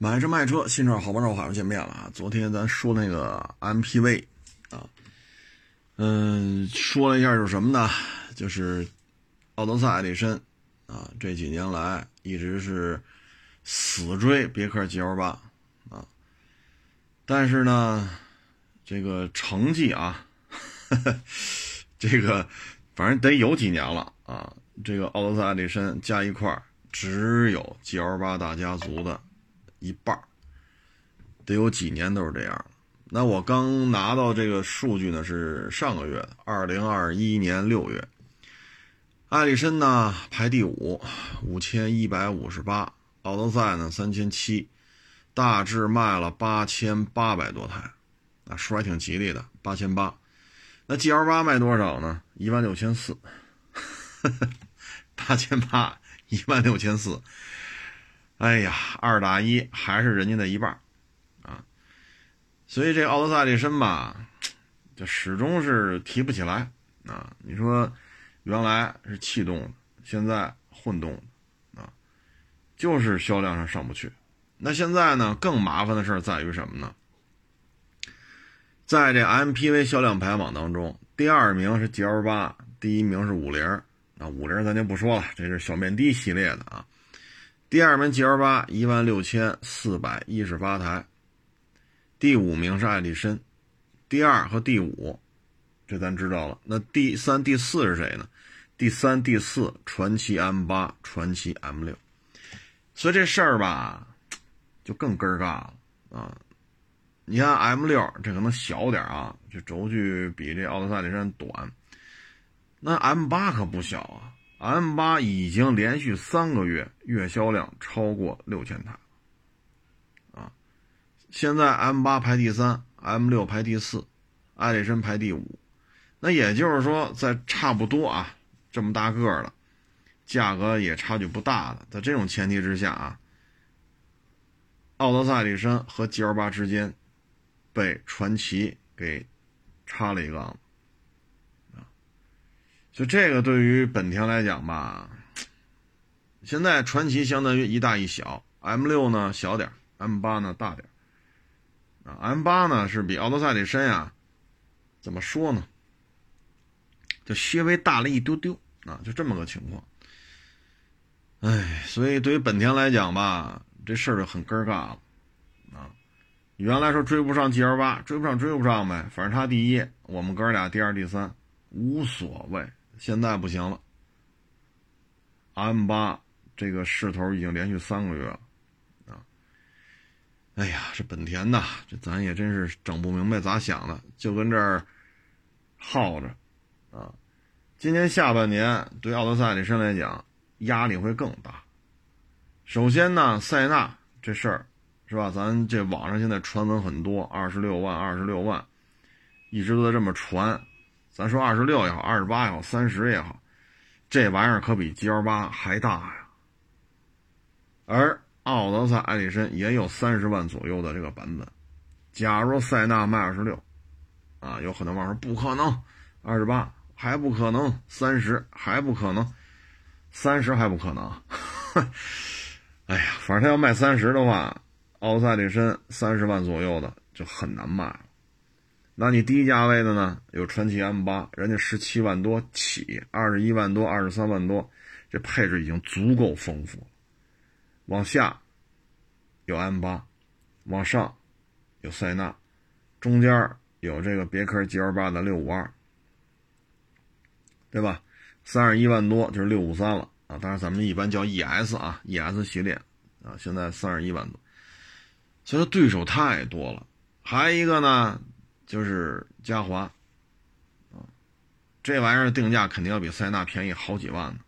买车卖车，新车好帮手，好又见面了啊！昨天咱说那个 MPV 啊，嗯，说了一下就是什么呢？就是奥德赛、艾力绅啊，这几年来一直是死追别克 GL8 啊，但是呢，这个成绩啊，这个反正得有几年了啊，这个奥德赛、艾力绅加一块只有 GL8 大家族的。一半得有几年都是这样。那我刚拿到这个数据呢，是上个月的，二零二一年六月，艾力绅呢排第五，五千一百五十八，奥德赛呢三千七，大致卖了八千八百多台，啊，数还挺吉利的，八千八。那 G L 八卖多少呢？一万六千四，八千八，一万六千四。哎呀，二打一还是人家的一半啊！所以这奥德赛力绅吧，就始终是提不起来啊。你说原来是气动，现在混动啊，就是销量上上不去。那现在呢，更麻烦的事在于什么呢？在这 MPV 销量排行榜当中，第二名是 GL 八，第一名是五菱。啊，五菱咱就不说了，这是小面的系列的啊。第二名 GL 八一万六千四百一十八台，第五名是爱力绅，第二和第五，这咱知道了。那第三、第四是谁呢？第三、第四，传奇 M 八、传奇 M 六。所以这事儿吧，就更尴尬了啊！你看 M 六这可能小点啊，这轴距比这奥德赛力绅短，那 M 八可不小啊。M 八已经连续三个月月销量超过六千台，啊，现在 M 八排第三，M 六排第四，艾力绅排第五，那也就是说，在差不多啊这么大个的，价格也差距不大的，在这种前提之下啊，奥德赛艾力绅和 GL 八之间被传奇给插了一杠子。就这个对于本田来讲吧，现在传奇相当于一大一小，M 六呢小点，M 八呢大点啊，M 八呢是比奥德赛力绅呀，怎么说呢？就稍微大了一丢丢啊，就这么个情况。哎，所以对于本田来讲吧，这事儿就很尴尬了啊。原来说追不上 GL 八，追不上追不上呗，反正他第一，我们哥俩第二第三，无所谓。现在不行了，M 八这个势头已经连续三个月了，啊，哎呀，这本田呐，这咱也真是整不明白咋想的，就跟这儿耗着，啊，今年下半年对奥德赛力绅来讲压力会更大。首先呢，塞纳这事儿是吧？咱这网上现在传闻很多，二十六万，二十六万，一直都在这么传。咱说二十六也好，二十八也好，三十也好，这玩意儿可比 G L 八还大呀。而奥德赛、艾力绅也有三十万左右的这个版本。假如塞纳卖二十六，啊，有很多网友说不可能，二十八还不可能，三十还不可能，三十还不可能。哎呀，反正他要卖三十的话，奥赛、艾力绅三十万左右的就很难卖了。那你低价位的呢？有传祺 M 八，人家十七万多起，二十一万多，二十三万多，这配置已经足够丰富。往下有 M 八，往上有塞纳，中间有这个别克 GL 八的六五二，对吧？三十一万多就是六五三了啊！当然咱们一般叫 ES 啊，ES 系列啊，现在三十一万多，所以说对手太多了。还一个呢？就是嘉华，啊，这玩意儿定价肯定要比塞纳便宜好几万呢，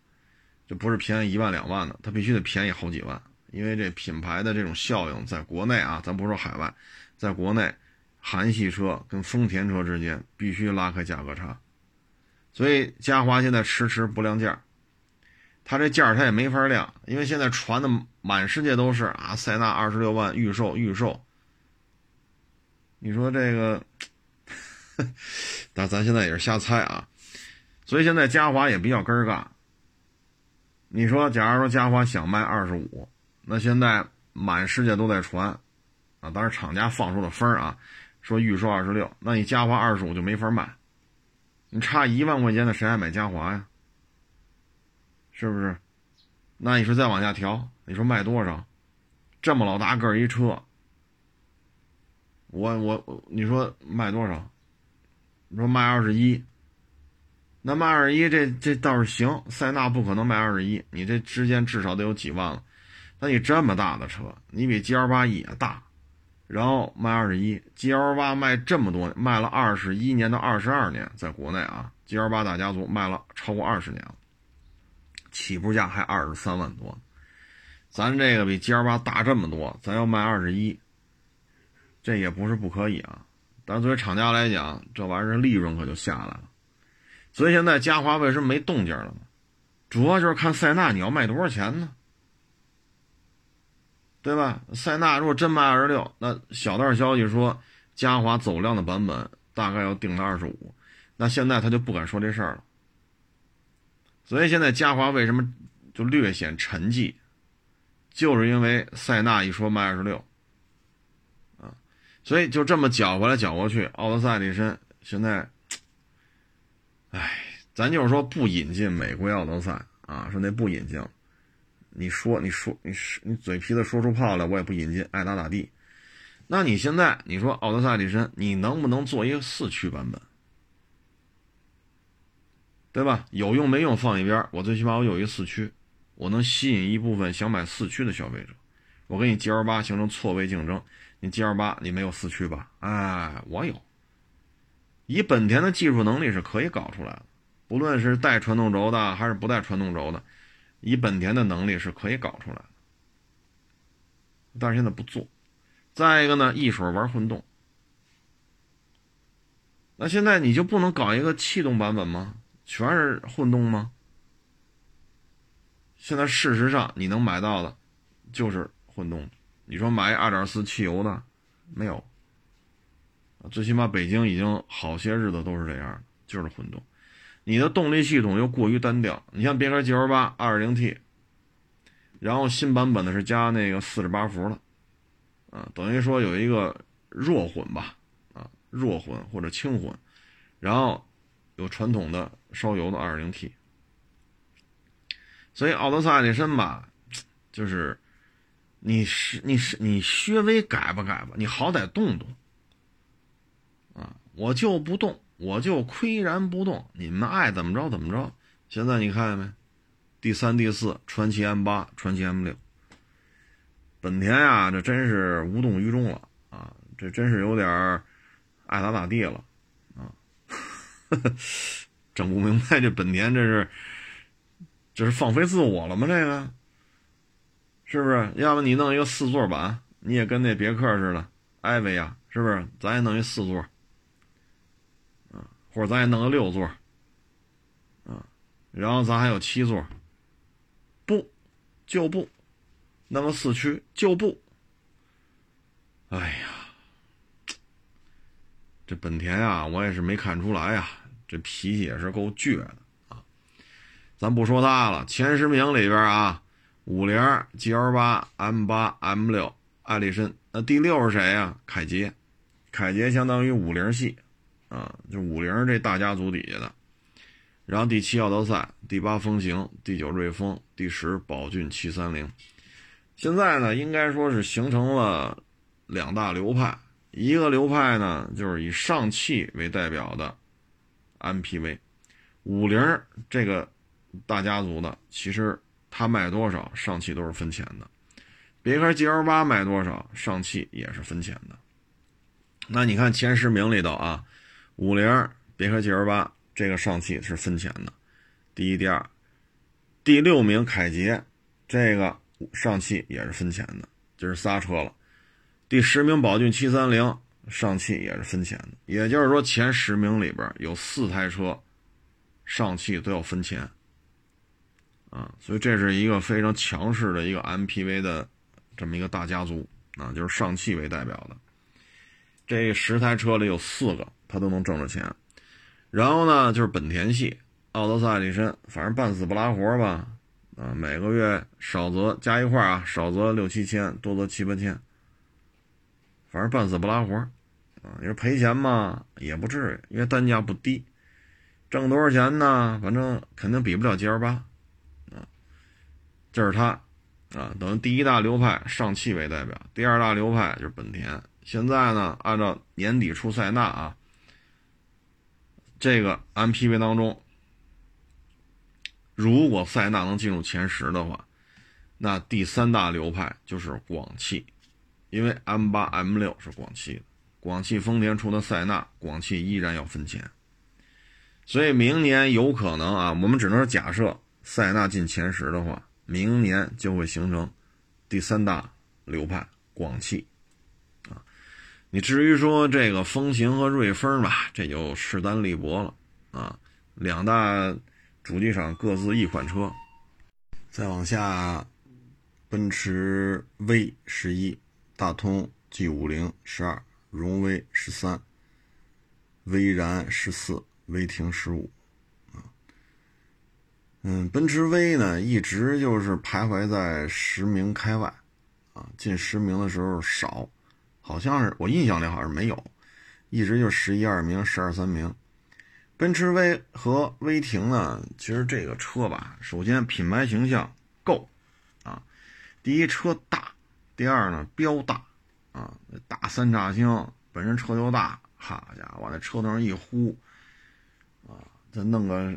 就不是便宜一万两万的，它必须得便宜好几万，因为这品牌的这种效应，在国内啊，咱不说海外，在国内，韩系车跟丰田车之间必须拉开价格差，所以嘉华现在迟迟不亮价，它这价它也没法亮，因为现在传的满世界都是啊，塞纳二十六万预售预售，你说这个。但咱现在也是瞎猜啊，所以现在嘉华也比较尴尬。你说，假如说嘉华想卖二十五，那现在满世界都在传，啊，当然厂家放出了风啊，说预售二十六，那你嘉华二十五就没法卖，你差一万块钱的谁还买嘉华呀？是不是？那你说再往下调，你说卖多少？这么老大个一车，我我你说卖多少？你说卖二十一，那卖二十一这这倒是行，塞纳不可能卖二十一，你这之间至少得有几万了。那你这么大的车，你比 G L 八也大，然后卖二十一，G L 八卖这么多，卖了二十一年到二十二年，在国内啊，G L 八大家族卖了超过二十年了，起步价还二十三万多。咱这个比 G L 八大这么多，咱要卖二十一，这也不是不可以啊。但作为厂家来讲，这玩意儿利润可就下来了。所以现在嘉华为什么没动静了呢？主要就是看塞纳你要卖多少钱呢？对吧？塞纳如果真卖二十六，那小道消息说嘉华走量的版本大概要定到二十五，那现在他就不敢说这事儿了。所以现在嘉华为什么就略显沉寂？就是因为塞纳一说卖二十六，所以就这么搅过来搅过去，奥德赛力绅现在，哎，咱就是说不引进美国奥德赛啊，说那不引进，你说你说你说你嘴皮子说出泡来，我也不引进，爱咋咋地。那你现在你说奥德赛力绅，你能不能做一个四驱版本？对吧？有用没用放一边，我最起码我有一个四驱。我能吸引一部分想买四驱的消费者，我跟你 G L 八形成错位竞争。你 G L 八你没有四驱吧？哎，我有。以本田的技术能力是可以搞出来的，不论是带传动轴的还是不带传动轴的，以本田的能力是可以搞出来的。但是现在不做。再一个呢，一手玩混动，那现在你就不能搞一个气动版本吗？全是混动吗？现在事实上，你能买到的，就是混动。你说买二点四汽油的，没有。最起码北京已经好些日子都是这样，就是混动。你的动力系统又过于单调。你像别克 GL 八 2.0T，然后新版本的是加那个四十八伏的，啊，等于说有一个弱混吧，啊，弱混或者轻混，然后有传统的烧油的 2.0T。所以奥德赛这身吧，就是你是你是你稍微改吧改吧，你好歹动动啊！我就不动，我就岿然不动，你们爱怎么着怎么着。现在你看见没？第三、第四，传奇 M 八、传奇 M 六，本田呀，这真是无动于衷了啊！这真是有点爱咋咋地了啊！整不明白，这本田这是。这是放飞自我了吗？这个是不是？要不你弄一个四座版，你也跟那别克似的，艾维亚是不是？咱也弄一四座，啊，或者咱也弄个六座，啊，然后咱还有七座，不，就不，弄个四驱就不。哎呀，这本田啊，我也是没看出来呀，这脾气也是够倔的啊。咱不说它了，前十名里边啊，五菱、G L 八、M 八、M 六、艾力绅，那第六是谁呀？凯捷，凯捷相当于五菱系，啊，就五菱这大家族底下的。然后第七奥德赛，第八风行，第九瑞风，第十宝骏七三零。现在呢，应该说是形成了两大流派，一个流派呢就是以上汽为代表的 MPV，五菱这个。大家族的，其实它卖多少，上汽都是分钱的。别克 GL 八卖多少，上汽也是分钱的。那你看前十名里头啊，五菱、别克 GL 八这个上汽是分钱的，第一、第二。第六名凯捷，这个上汽也是分钱的，就是仨车了。第十名宝骏七三零，上汽也是分钱的。也就是说，前十名里边有四台车，上汽都要分钱。啊，所以这是一个非常强势的一个 MPV 的这么一个大家族啊，就是上汽为代表的，这十台车里有四个它都能挣着钱。然后呢，就是本田系，奥德赛、力绅，反正半死不拉活吧，啊，每个月少则加一块啊，少则六七千，多则七八千，反正半死不拉活啊。你说赔钱嘛？也不至于，因为单价不低。挣多少钱呢？反正肯定比不了 G L 八，这是它，啊，等于第一大流派上汽为代表，第二大流派就是本田。现在呢，按照年底出塞纳啊，这个 M P V 当中，如果塞纳能进入前十的话，那第三大流派就是广汽，因为 M 八 M 六是广汽的，广汽丰田出的塞纳，广汽依然要分钱。所以明年有可能啊，我们只能是假设塞纳进前十的话，明年就会形成第三大流派广汽啊。你至于说这个风行和瑞风吧，这就势单力薄了啊。两大主机厂各自一款车，再往下，奔驰 V 十一、大通 G 五零十二、荣威十三、威然十四。威霆十五，嗯，奔驰 V 呢，一直就是徘徊在十名开外，啊，进十名的时候少，好像是我印象里好像是没有，一直就十一二名、十二三名。奔驰 V 和威霆呢，其实这个车吧，首先品牌形象够，啊，第一车大，第二呢标大，啊，大三叉星，本身车就大，好家伙，往那车头上一呼。再弄个，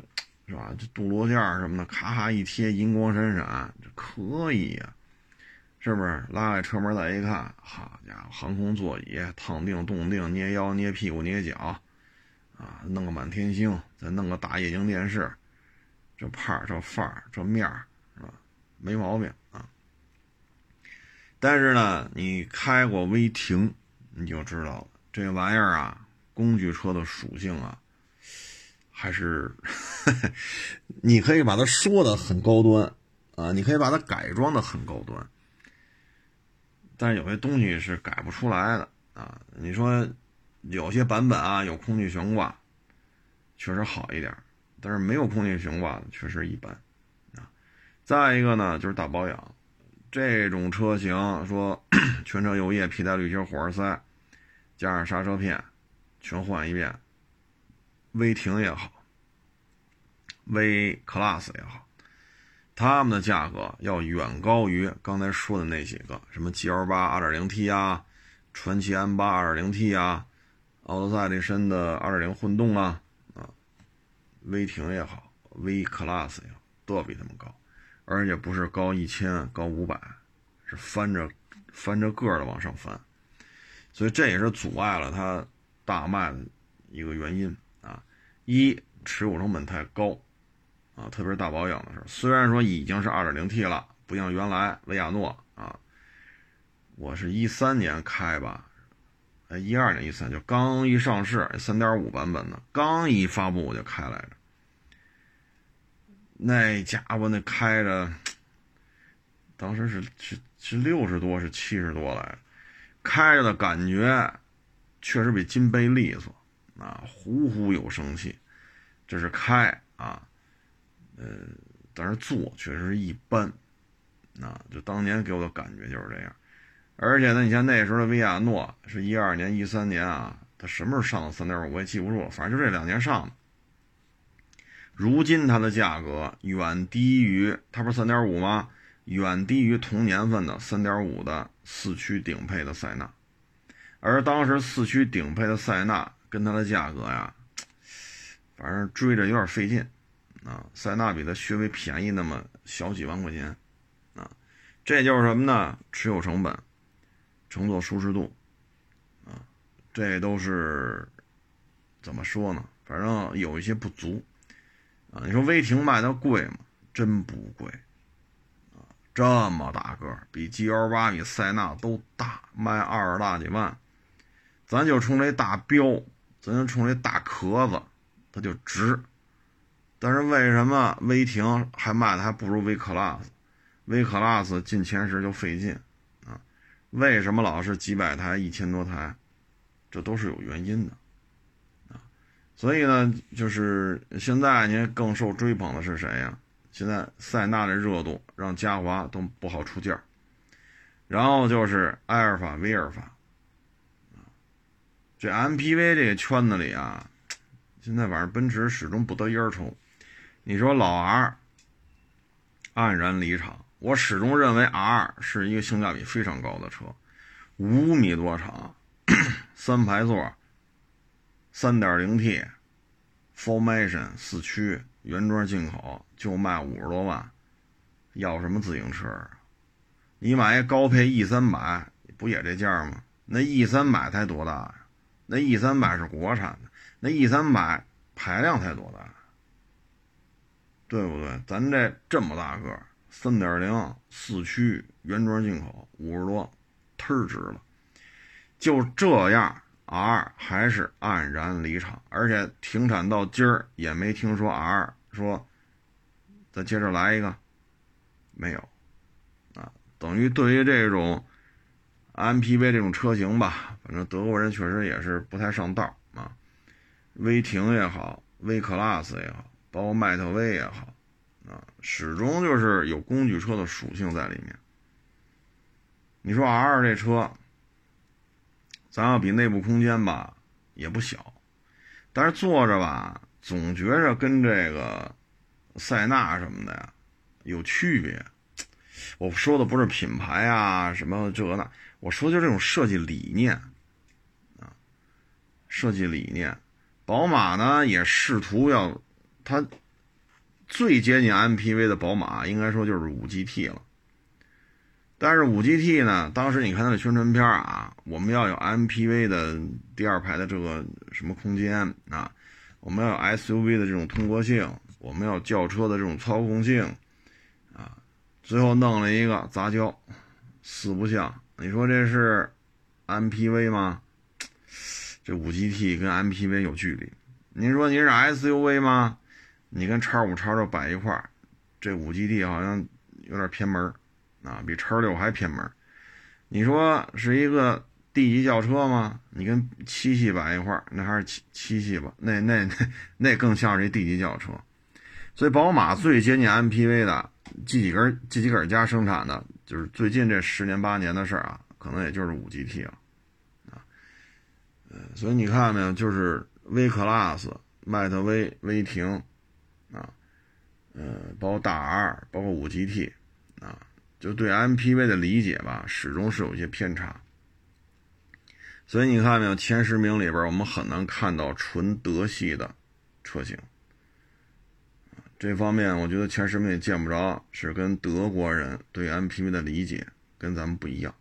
是吧？这镀铬件什么的，咔咔一贴，银光闪闪，这可以呀，是不是？拉开车门再一看，好家伙，航空座椅，烫定、冻定、捏腰、捏屁股、捏脚，啊，弄个满天星，再弄个大液晶电视，这派儿、这范儿、这面儿，是吧？没毛病啊。但是呢，你开过威霆，你就知道了，这玩意儿啊，工具车的属性啊。还是，你可以把它说的很高端啊，你可以把它改装的很高端，但是有些东西是改不出来的啊。你说有些版本啊有空气悬挂，确实好一点，但是没有空气悬挂的确实一般啊。再一个呢就是大保养，这种车型说 全车油液、皮带滤芯、火花塞，加上刹车片，全换一遍。威霆也好，威 Class 也好，他们的价格要远高于刚才说的那几个，什么 GL 八 2.0T 啊，传祺 M 八 2.0T 啊，奥德赛力绅的2.0混动啊，啊，威霆也好，威 Class 也好，都要比他们高，而且不是高一千、高五百，是翻着翻着个的往上翻，所以这也是阻碍了它大卖的一个原因。一持有成本太高，啊，特别是大保养的时候。虽然说已经是 2.0T 了，不像原来维亚诺啊，我是一三年开吧，哎，一二年一三就刚一上市，3.5版本的，刚一发布我就开来着。那家伙那开着，当时是是是六十多，是七十多来，开着的感觉确实比金杯利索。啊，呼呼有生气，这是开啊，呃，但是坐确实一般，啊，就当年给我的感觉就是这样。而且呢，你像那时候的维亚诺是一二年、一三年啊，它什么时候上的三点五我也记不住了，反正就这两年上的。如今它的价格远低于它不是三点五吗？远低于同年份的三点五的四驱顶配的塞纳，而当时四驱顶配的塞纳。跟它的价格呀，反正追着有点费劲啊。塞纳比它稍微便宜那么小几万块钱啊，这就是什么呢？持有成本、乘坐舒适度啊，这都是怎么说呢？反正有一些不足啊。你说威霆卖的贵吗？真不贵啊，这么大个，比 G L 八、比塞纳都大，卖二十大几万，咱就冲这大标。咱就冲这大壳子，它就值。但是为什么威霆还卖的还不如威 Class？威 Class 进前十就费劲啊？为什么老是几百台、一千多台？这都是有原因的啊。所以呢，就是现在您更受追捧的是谁呀？现在塞纳的热度让嘉华都不好出价然后就是埃尔法、威尔法，这 MPV 这个圈子里啊，现在反正奔驰始终不得烟抽。你说老 R 黯然离场，我始终认为 R 是一个性价比非常高的车，五米多长，三排座，三点零 T，Formation 四驱，原装进口，就卖五十多万，要什么自行车？你买一高配 E 三百，不也这价吗？那 E 三百才多大呀？那 E 三百是国产的，那 E 三百排量才多大？对不对？咱这这么大个，三点零四驱原装进口，五十多，忒值了。就这样，R 还是黯然离场，而且停产到今儿也没听说 R 说再接着来一个，没有。啊等于对于这种 MPV 这种车型吧，反正德国人确实也是不太上道啊。威霆也好，威 Class 也好，包括迈特威也好，啊，始终就是有工具车的属性在里面。你说 R 这车，咱要比内部空间吧也不小，但是坐着吧总觉着跟这个塞纳什么的呀有区别。我说的不是品牌啊，什么这那，我说就这种设计理念啊，设计理念。宝马呢也试图要，它最接近 MPV 的宝马，应该说就是五 GT 了。但是五 GT 呢，当时你看它的宣传片啊，我们要有 MPV 的第二排的这个什么空间啊，我们要有 SUV 的这种通过性，我们要轿车的这种操控性啊。最后弄了一个杂交，四不像。你说这是 MPV 吗？这五 GT 跟 MPV 有距离。您说您是 SUV 吗？你跟叉五、叉六摆一块儿，这五 GT 好像有点偏门啊，比叉六还偏门。你说是一个 D 级轿车吗？你跟七系摆一块儿，那还是七七系吧？那那那那更像是一 D 级轿车。所以宝马最接近 MPV 的。G 几根 G 几根家生产的，就是最近这十年八年的事儿啊，可能也就是五 GT 了，啊，呃，所以你看呢，就是威 Class、迈特威、威霆，啊，呃，包括大 R，包括五 GT，啊，就对 MPV 的理解吧，始终是有一些偏差。所以你看没有，前十名里边，我们很难看到纯德系的车型。这方面，我觉得前十名也见不着，是跟德国人对 MPV 的理解跟咱们不一样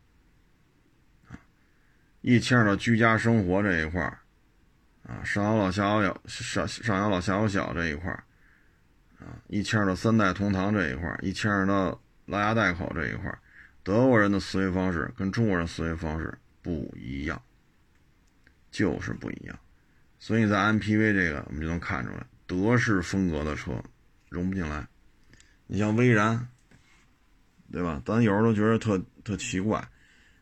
啊。一牵扯到居家生活这一块啊，上有老下有小，上上有老下有小这一块儿啊，一牵扯到三代同堂这一块儿，一牵扯到拉家带口这一块，德国人的思维方式跟中国人思维方式不一样，就是不一样。所以在 MPV 这个，我们就能看出来，德式风格的车。融不进来，你像威然，对吧？咱有时候都觉得特特奇怪。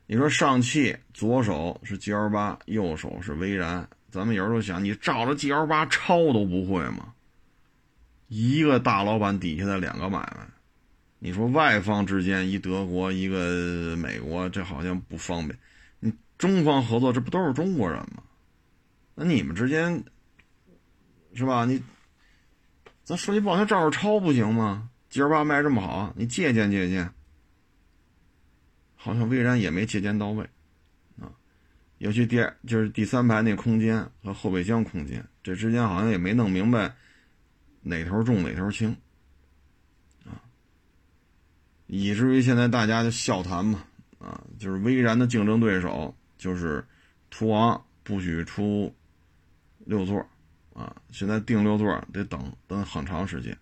你说上汽左手是 G L 八，右手是威然，咱们有时候想，你照着 G L 八抄都不会吗？一个大老板底下的两个买卖，你说外方之间一德国一个美国，这好像不方便。你中方合作，这不都是中国人吗？那你们之间是吧？你。咱说句不好听，照着抄不行吗？G L 八卖这么好，你借鉴借鉴。好像威然也没借鉴到位，啊，尤其第就是第三排那空间和后备箱空间，这之间好像也没弄明白哪头重哪头轻，啊，以至于现在大家就笑谈嘛，啊，就是威然的竞争对手就是途昂不许出六座。啊，现在定六座得等等很长时间，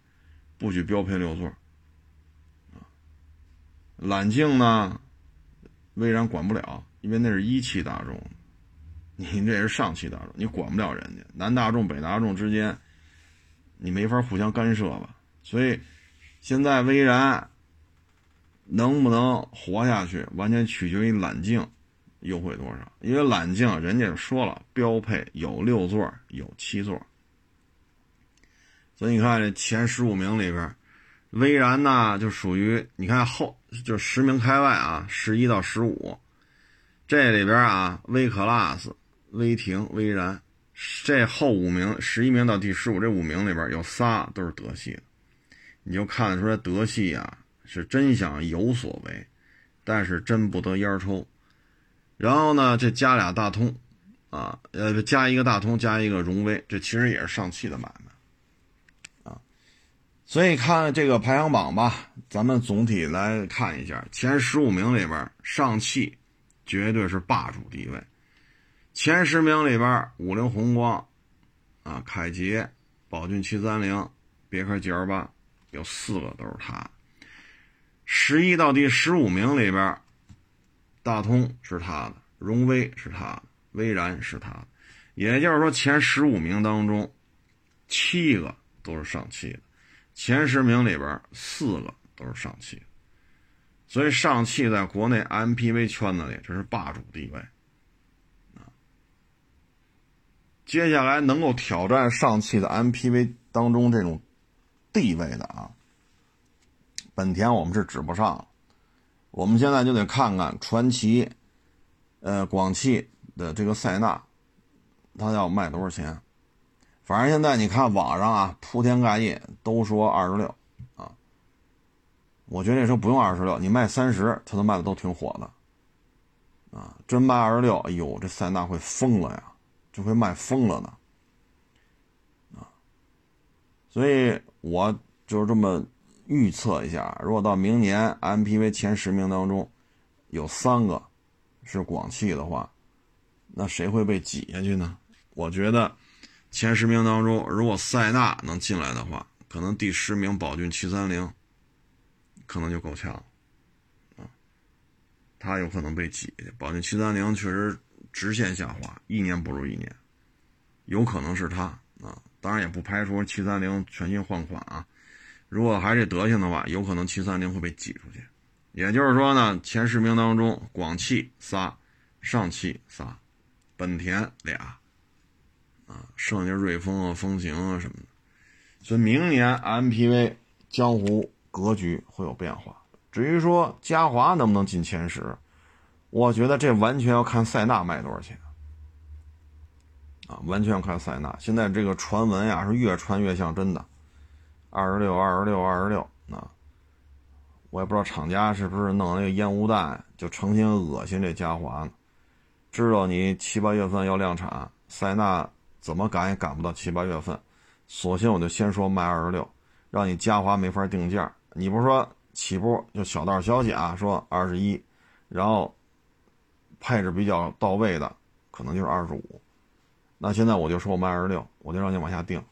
不许标配六座。啊，揽境呢，威然管不了，因为那是一汽大众，你这是上汽大众，你管不了人家。南大众、北大众之间，你没法互相干涉吧？所以，现在威然能不能活下去，完全取决于揽境。优惠多少？因为揽境人家说了，标配有六座，有七座。所以你看这前十五名里边，威然呢就属于你看后就十名开外啊，十一到十五，这里边啊，威 class、威霆、威然，这后五名十一名到第十五这五名里边有仨都是德系的，你就看得出来德系啊是真想有所为，但是真不得烟抽。然后呢，这加俩大通，啊，呃，加一个大通，加一个荣威，这其实也是上汽的买卖，啊，所以看这个排行榜吧，咱们总体来看一下，前十五名里边，上汽绝对是霸主地位，前十名里边，五菱宏光，啊，凯捷、宝骏七三零、别克 GL 八，有四个都是它，十一到第十五名里边。大通是他的，荣威是他的，威然是他的，也就是说前十五名当中，七个都是上汽的，前十名里边四个都是上汽的，所以上汽在国内 MPV 圈子里这是霸主地位。接下来能够挑战上汽的 MPV 当中这种地位的啊，本田我们是指不上。我们现在就得看看传祺，呃，广汽的这个塞纳，它要卖多少钱？反正现在你看网上啊，铺天盖地都说二十六啊。我觉得这车不用二十六，你卖三十，它都卖的都挺火的啊。真卖二十六，哎呦，这塞纳会疯了呀，就会卖疯了呢啊。所以我就是这么。预测一下，如果到明年 MPV 前十名当中有三个是广汽的话，那谁会被挤下去呢？我觉得前十名当中，如果塞纳能进来的话，可能第十名宝骏七三零可能就够呛了啊，他有可能被挤下去。宝骏七三零确实直线下滑，一年不如一年，有可能是他啊。当然也不排除七三零全新换款啊。如果还这德行的话，有可能七三零会被挤出去。也就是说呢，前十名当中，广汽仨，上汽仨，本田俩，啊，剩下瑞风啊、风行啊什么的。所以明年 MPV 江湖格局会有变化。至于说嘉华能不能进前十，我觉得这完全要看塞纳卖多少钱啊，完全要看塞纳。现在这个传闻呀，是越传越像真的。二十六，二十六，二十六，啊！我也不知道厂家是不是弄那个烟雾弹，就成心恶心这嘉华呢。知道你七八月份要量产，塞纳怎么赶也赶不到七八月份，索性我就先说卖二十六，让你嘉华没法定价。你不是说起步就小道消息啊，说二十一，然后配置比较到位的可能就是二十五。那现在我就说我卖二十六，我就让你往下定。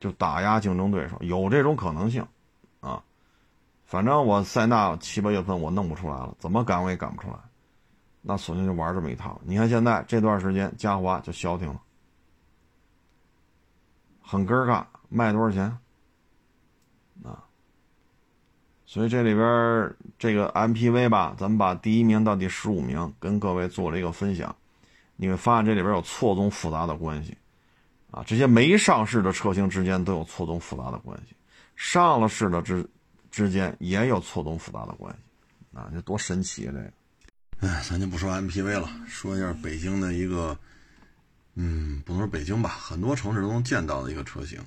就打压竞争对手，有这种可能性，啊，反正我塞纳七八月份我弄不出来了，怎么赶我也赶不出来，那索性就玩这么一套。你看现在这段时间嘉华就消停了，很尴尬，卖多少钱？啊，所以这里边这个 MPV 吧，咱们把第一名到第十五名跟各位做了一个分享，你会发现这里边有错综复杂的关系。啊，这些没上市的车型之间都有错综复杂的关系，上了市的之之间也有错综复杂的关系，啊，这多神奇啊！这个，哎，咱就不说 MPV 了，说一下北京的一个，嗯，不能说北京吧，很多城市都能见到的一个车型，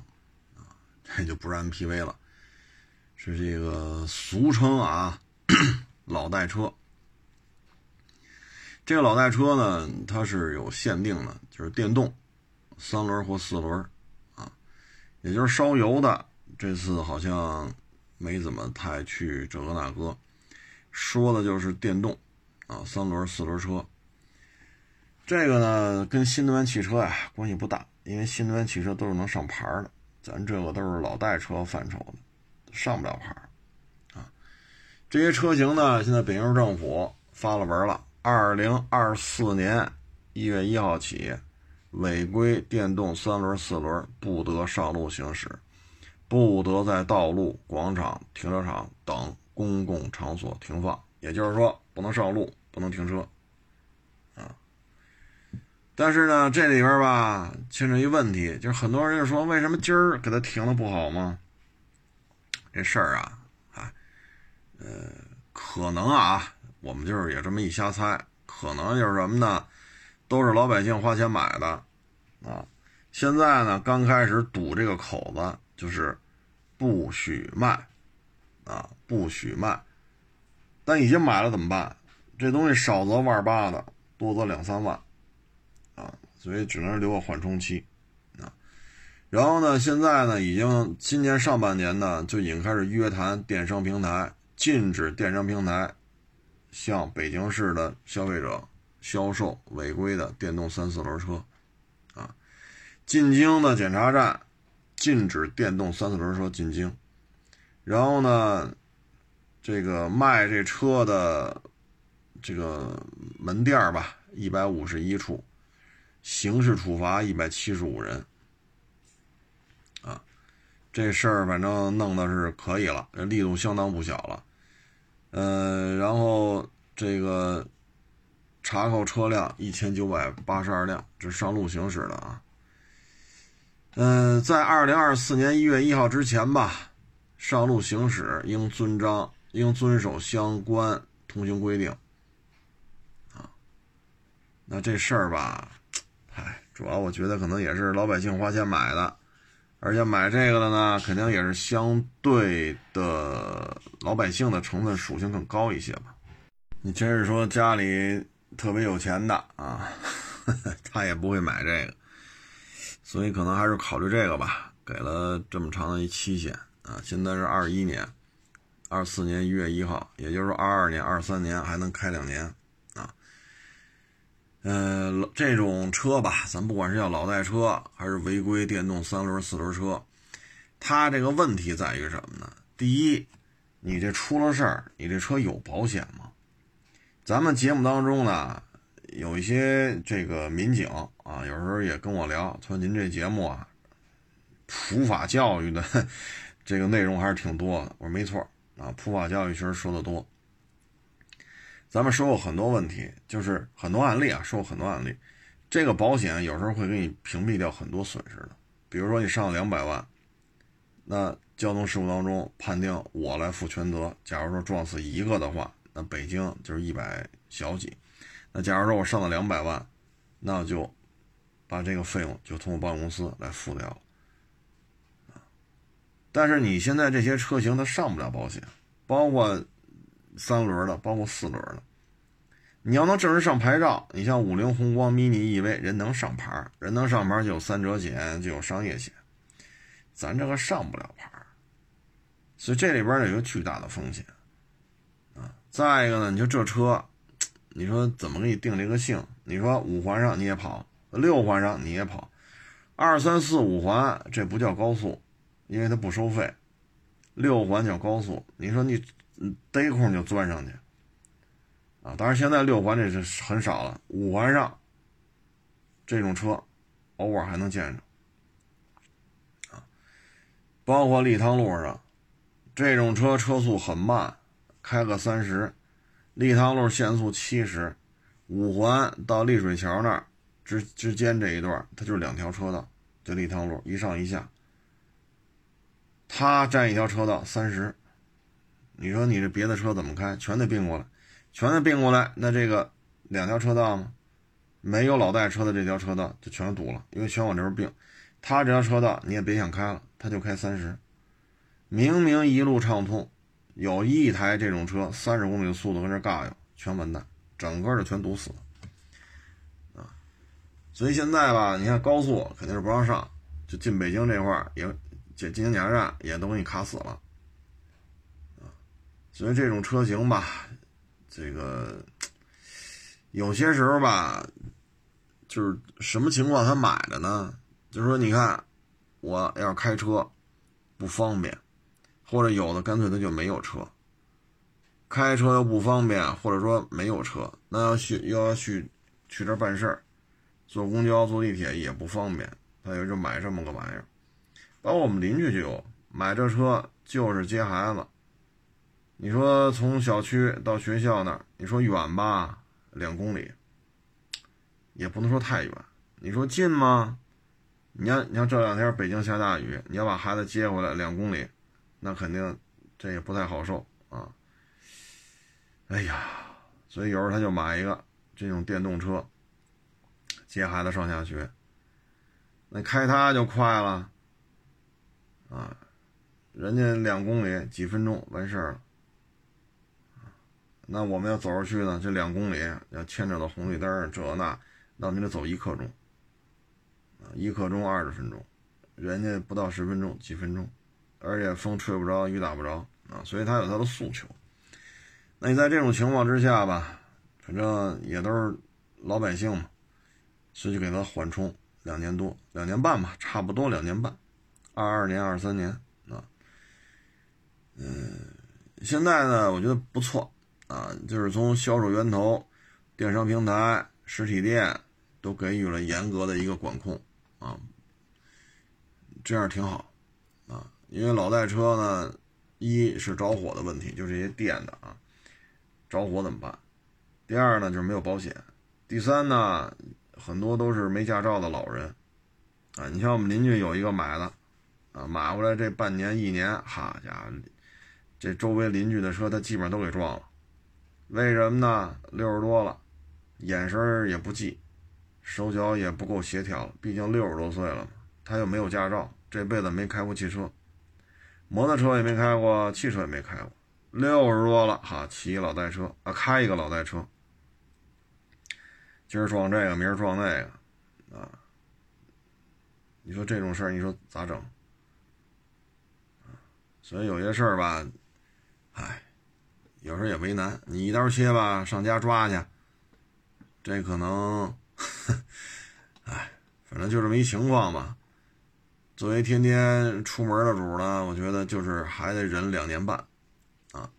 啊，这就不是 MPV 了，是这个俗称啊老代车。这个老代车呢，它是有限定的，就是电动。三轮或四轮，啊，也就是烧油的。这次好像没怎么太去这个那个，说的就是电动，啊，三轮、四轮车。这个呢，跟新能源汽车呀关系不大，因为新能源汽车都是能上牌的，咱这个都是老代车范畴的，上不了牌啊。这些车型呢，现在北京市政府发了文了，二零二四年一月一号起。违规电动三轮、四轮不得上路行驶，不得在道路、广场、停车场等公共场所停放。也就是说，不能上路，不能停车，啊。但是呢，这里边吧牵扯一问题，就是很多人就说，为什么今儿给他停了不好吗？这事儿啊，哎，呃，可能啊，我们就是也这么一瞎猜，可能就是什么呢？都是老百姓花钱买的啊。现在呢，刚开始堵这个口子，就是不许卖啊，不许卖。但已经买了怎么办？这东西少则万八的，多则两三万啊，所以只能留个缓冲期啊。然后呢，现在呢，已经今年上半年呢，就已经开始约谈电商平台，禁止电商平台向北京市的消费者销售违规的电动三四轮车。啊进京的检查站禁止电动三四轮车进京，然后呢，这个卖这车的这个门店吧，一百五十一处，刑事处罚一百七十五人。啊，这事儿反正弄的是可以了，力度相当不小了。嗯，然后这个查扣车辆一千九百八十二辆，这是上路行驶的啊。嗯，在二零二四年一月一号之前吧，上路行驶应遵章，应遵守相关通行规定。啊，那这事儿吧，唉，主要我觉得可能也是老百姓花钱买的，而且买这个的呢，肯定也是相对的老百姓的成分属性更高一些吧。你真是说家里特别有钱的啊，他也不会买这个。所以可能还是考虑这个吧，给了这么长的一期限啊！现在是二一年，二四年一月一号，也就是说二二年、二三年还能开两年啊。嗯，这种车吧，咱不管是叫老代车还是违规电动三轮、四轮车，它这个问题在于什么呢？第一，你这出了事儿，你这车有保险吗？咱们节目当中呢。有一些这个民警啊，有时候也跟我聊，说您这节目啊，普法教育的 这个内容还是挺多的。我说没错啊，普法教育确实说的多。咱们说过很多问题，就是很多案例啊，说过很多案例。这个保险有时候会给你屏蔽掉很多损失的，比如说你上了两百万，那交通事故当中判定我来负全责。假如说撞死一个的话，那北京就是一百小几。那假如说我上了两百万，那就把这个费用就通过保险公司来付掉了但是你现在这些车型它上不了保险，包括三轮的，包括四轮的。你要能正式上牌照，你像五菱宏光、mini EV，人能上牌，人能上牌就有三者险，就有商业险。咱这个上不了牌，所以这里边有一个巨大的风险。再一个呢，你说这车。你说怎么给你定这个性？你说五环上你也跑，六环上你也跑，二三四五环这不叫高速，因为它不收费。六环叫高速，你说你逮空就钻上去啊！当然现在六环这是很少了，五环上这种车偶尔还能见着啊。包括立汤路上这种车车速很慢，开个三十。立汤路限速七十，五环到丽水桥那儿之之间这一段，它就是两条车道，就立汤路一上一下。他占一条车道三十，你说你这别的车怎么开？全得并过来，全得并过来。那这个两条车道吗？没有老带车的这条车道就全堵了，因为全往这边并。他这条车道你也别想开了，他就开三十，明明一路畅通。有一台这种车，三十公里的速度跟这尬悠，全完蛋，整个就全堵死了啊！所以现在吧，你看高速肯定是不让上，就进北京这块儿也进进京检查站也都给你卡死了啊！所以这种车型吧，这个有些时候吧，就是什么情况他买的呢？就是说，你看我要开车不方便。或者有的干脆他就没有车，开车又不方便，或者说没有车，那要去又要去去这办事儿，坐公交坐地铁也不方便，他也就买这么个玩意儿。包括我们邻居就有买这车，就是接孩子。你说从小区到学校那儿，你说远吧，两公里，也不能说太远。你说近吗？你要你像这两天北京下大雨，你要把孩子接回来，两公里。那肯定这也不太好受啊。哎呀，所以有时候他就买一个这种电动车，接孩子上下学，那开它就快了啊，人家两公里几分钟完事儿了。那我们要走出去呢，这两公里要牵扯到红绿灯这那，那我们得走一刻钟，啊，一刻钟二十分钟，人家不到十分钟，几分钟，而且风吹不着，雨打不着啊，所以他有他的诉求。那你在这种情况之下吧，反正也都是老百姓嘛，所以就给他缓冲两年多，两年半吧，差不多两年半，二二年、二三年啊，嗯，现在呢，我觉得不错。啊，就是从销售源头、电商平台、实体店都给予了严格的一个管控啊，这样挺好。因为老代车呢，一是着火的问题，就这些电的啊，着火怎么办？第二呢，就是没有保险。第三呢，很多都是没驾照的老人啊。你像我们邻居有一个买的啊，买回来这半年一年，好家伙，这周围邻居的车他基本上都给撞了。为什么呢？六十多了，眼神也不济，手脚也不够协调。毕竟六十多岁了嘛，他又没有驾照，这辈子没开过汽车，摩托车也没开过，汽车也没开过。六十多了，哈，骑老代车啊，开一个老代车，今儿撞这个，明儿撞那个，啊，你说这种事儿，你说咋整？所以有些事儿吧，唉。有时候也为难，你一刀切吧，上家抓去，这可能，哎，反正就这么一情况吧。作为天天出门的主呢，我觉得就是还得忍两年半，啊，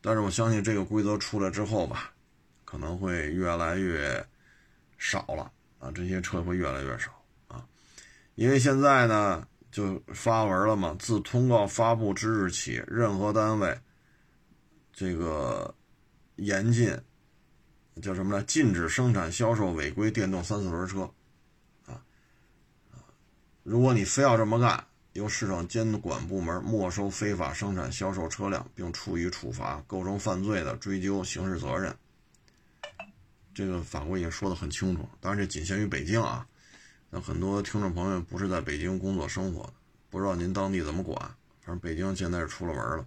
但是我相信这个规则出来之后吧，可能会越来越少了啊，这些车会越来越少啊，因为现在呢就发文了嘛，自通告发布之日起，任何单位。这个严禁叫什么呢？禁止生产销售违规电动三四轮车，如果你非要这么干，由市场监管部门没收非法生产销售车辆，并处以处罚，构成犯罪的追究刑事责任。这个法规已经说的很清楚，当然这仅限于北京啊。那很多听众朋友不是在北京工作生活，不知道您当地怎么管。反正北京现在是出了门了。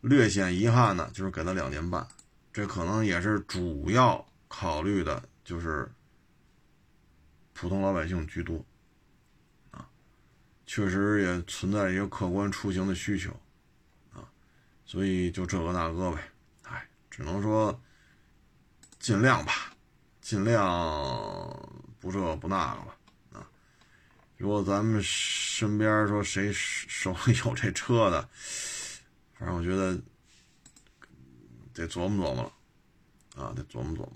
略显遗憾的就是给了两年半，这可能也是主要考虑的，就是普通老百姓居多，确实也存在一个客观出行的需求，啊，所以就这个那个呗，哎，只能说尽量吧，尽量不这不那个吧，啊，如果咱们身边说谁手里有这车的。反正我觉得得琢磨琢磨了，啊，得琢磨琢磨。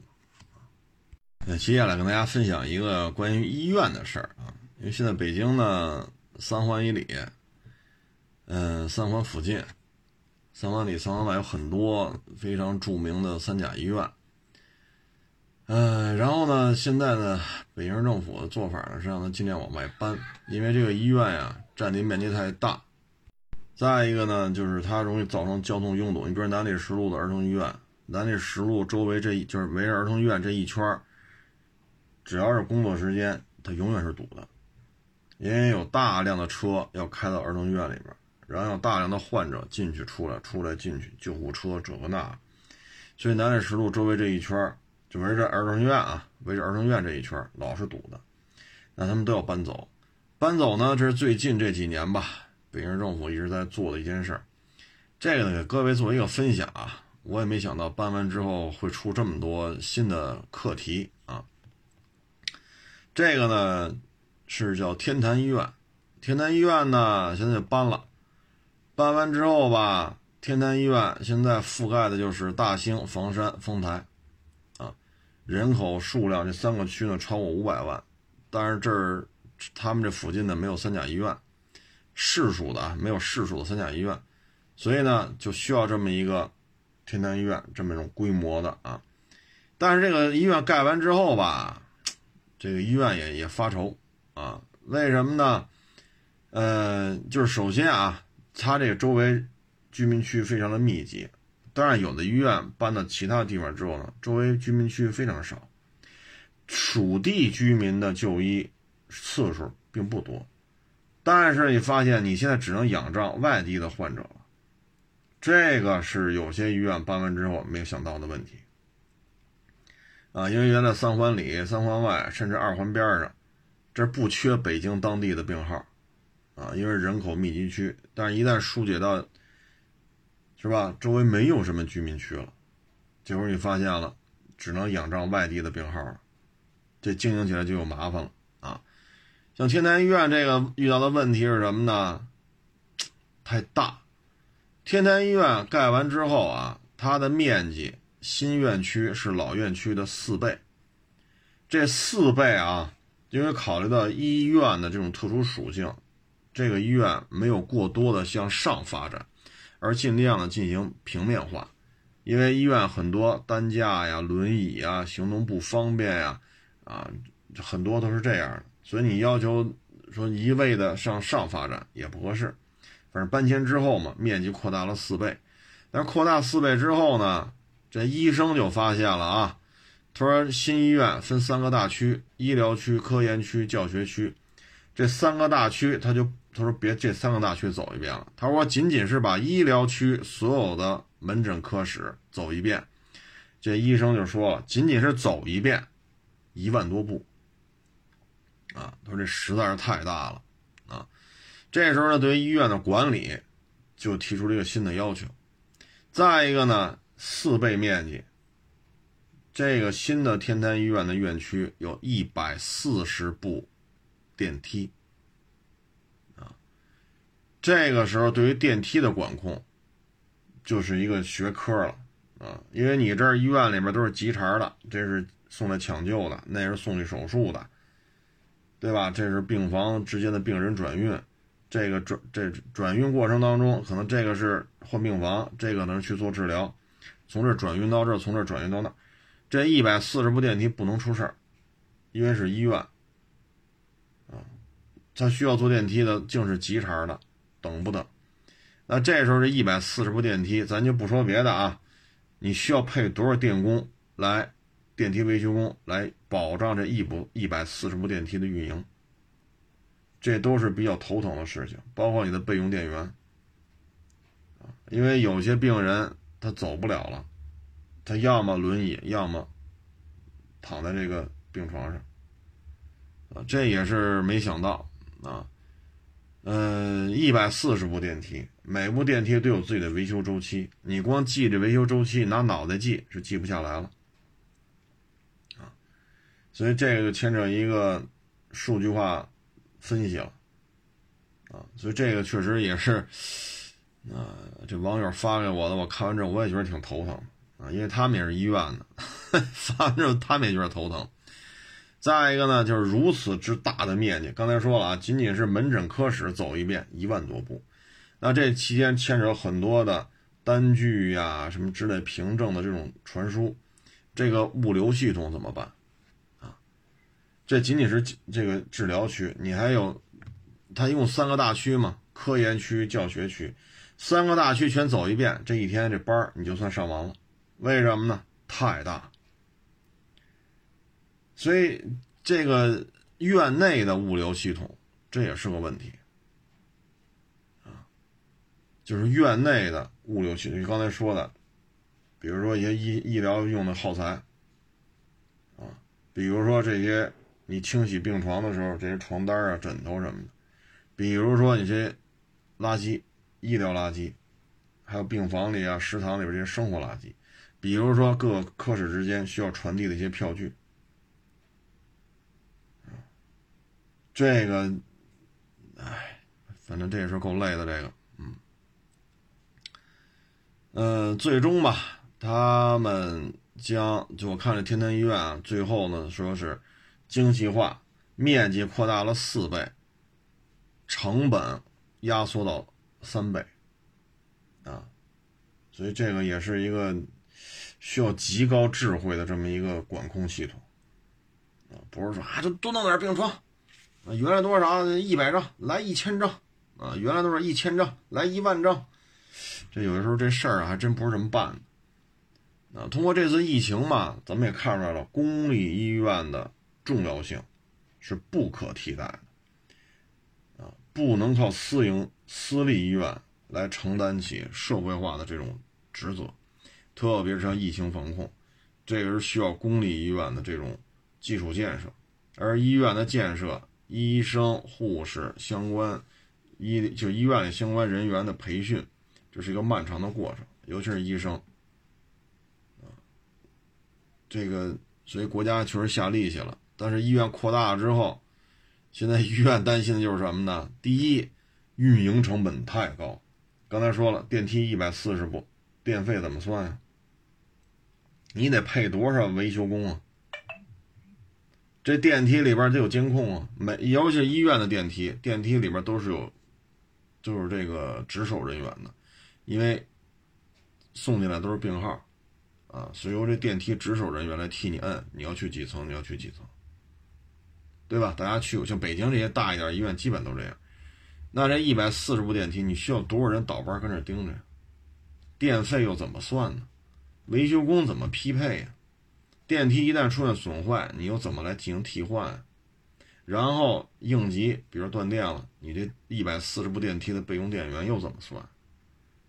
那接下来跟大家分享一个关于医院的事儿啊，因为现在北京呢，三环以里，嗯，三环附近，三环里、三环外有很多非常著名的三甲医院。嗯，然后呢，现在呢，北京市政府的做法呢是让它尽量往外搬，因为这个医院呀，占地面积太大。再一个呢，就是它容易造成交通拥堵。你比如南礼士路的儿童医院，南礼士路周围这一就是围着儿童医院这一圈只要是工作时间，它永远是堵的，因为有大量的车要开到儿童医院里边，然后有大量的患者进去出来，出来进去，救护车这个那，所以南礼士路周围这一圈就围着儿童医院啊，围着儿童医院这一圈老是堵的，那他们都要搬走，搬走呢，这是最近这几年吧。北京市政府一直在做的一件事，这个呢给各位做一个分享啊，我也没想到搬完之后会出这么多新的课题啊。这个呢是叫天坛医院，天坛医院呢现在就搬了，搬完之后吧，天坛医院现在覆盖的就是大兴、房山、丰台，啊，人口数量这三个区呢超过五百万，但是这儿他们这附近呢没有三甲医院。市属的啊，没有市属的三甲医院，所以呢，就需要这么一个天坛医院这么一种规模的啊。但是这个医院盖完之后吧，这个医院也也发愁。啊。为什么呢？呃，就是首先啊，它这个周围居民区非常的密集。当然，有的医院搬到其他地方之后呢，周围居民区非常少，属地居民的就医次数并不多。但是你发现你现在只能仰仗外地的患者了，这个是有些医院搬完之后没有想到的问题啊！因为原来三环里、三环外，甚至二环边上，这不缺北京当地的病号啊，因为人口密集区。但是，一旦疏解到是吧？周围没有什么居民区了，这会儿你发现了，只能仰仗外地的病号了，这经营起来就有麻烦了啊！像天坛医院这个遇到的问题是什么呢？太大，天坛医院盖完之后啊，它的面积新院区是老院区的四倍，这四倍啊，因为考虑到医院的这种特殊属性，这个医院没有过多的向上发展。而尽量的进行平面化，因为医院很多担架呀、轮椅呀、行动不方便呀，啊，很多都是这样的。所以你要求说一味的向上发展也不合适。反正搬迁之后嘛，面积扩大了四倍。但是扩大四倍之后呢，这医生就发现了啊，他说新医院分三个大区：医疗区、科研区、教学区。这三个大区他就。他说：“别这三个大区走一遍了。”他说：“我仅仅是把医疗区所有的门诊科室走一遍。”这医生就说了：“仅仅是走一遍，一万多步啊！”他说：“这实在是太大了啊！”这时候呢，对于医院的管理就提出了一个新的要求。再一个呢，四倍面积，这个新的天坛医院的院区有一百四十部电梯啊。这个时候，对于电梯的管控，就是一个学科了啊！因为你这儿医院里面都是急茬的，这是送来抢救的，那是送去手术的，对吧？这是病房之间的病人转运，这个转这转运过程当中，可能这个是换病房，这个呢去做治疗，从这转运到这，从这转运到那，这一百四十部电梯不能出事儿，因为是医院啊，他需要坐电梯的，竟是急茬的。等不等？那这时候这一百四十部电梯，咱就不说别的啊，你需要配多少电工来，电梯维修工来保障这一部一百四十部电梯的运营？这都是比较头疼的事情，包括你的备用电源啊，因为有些病人他走不了了，他要么轮椅，要么躺在这个病床上啊，这也是没想到啊。嗯，一百四十部电梯，每部电梯都有自己的维修周期。你光记这维修周期，拿脑袋记是记不下来了啊。所以这个就牵扯一个数据化分析了啊。所以这个确实也是啊，这网友发给我的，我看完之后我也觉得挺头疼啊，因为他们也是医院的，发完之后他们也觉得头疼。再一个呢，就是如此之大的面积，刚才说了啊，仅仅是门诊科室走一遍一万多步，那这期间牵扯很多的单据呀、什么之类凭证的这种传输，这个物流系统怎么办啊？这仅仅是这个治疗区，你还有，它一共三个大区嘛，科研区、教学区，三个大区全走一遍，这一天这班你就算上完了，为什么呢？太大。所以，这个院内的物流系统这也是个问题啊，就是院内的物流系统，你刚才说的，比如说一些医医疗用的耗材啊，比如说这些你清洗病床的时候，这些床单啊、枕头什么的，比如说你这垃圾、医疗垃圾，还有病房里啊、食堂里边这些生活垃圾，比如说各个科室之间需要传递的一些票据。这个，哎，反正这也是够累的。这个，嗯，呃，最终吧，他们将就我看这天坛医院啊，最后呢说是精细化，面积扩大了四倍，成本压缩到三倍，啊，所以这个也是一个需要极高智慧的这么一个管控系统，啊，不是说啊，就多弄点病床。啊，原来多少？一百张，来一千张，啊，原来都是一千张来一万张，这有的时候这事儿啊还真不是这么办的。啊，通过这次疫情嘛，咱们也看出来了，公立医院的重要性是不可替代的，啊，不能靠私营私立医院来承担起社会化的这种职责，特别是像疫情防控，这个是需要公立医院的这种基础建设，而医院的建设。医生、护士相关医就医院里相关人员的培训，这是一个漫长的过程，尤其是医生啊。这个所以国家确实下力气了，但是医院扩大了之后，现在医院担心的就是什么呢？第一，运营成本太高。刚才说了，电梯一百四十部，电费怎么算呀？你得配多少维修工啊？这电梯里边得有监控啊，每尤其是医院的电梯，电梯里边都是有，就是这个值守人员的，因为送进来都是病号，啊，所以由这电梯值守人员来替你摁，你要去几层，你要去几层，对吧？大家去过，像北京这些大一点医院，基本都这样。那这一百四十部电梯，你需要多少人倒班跟那盯着？电费又怎么算呢？维修工怎么匹配呀？电梯一旦出现损坏，你又怎么来进行替换？然后应急，比如断电了，你这一百四十部电梯的备用电源又怎么算？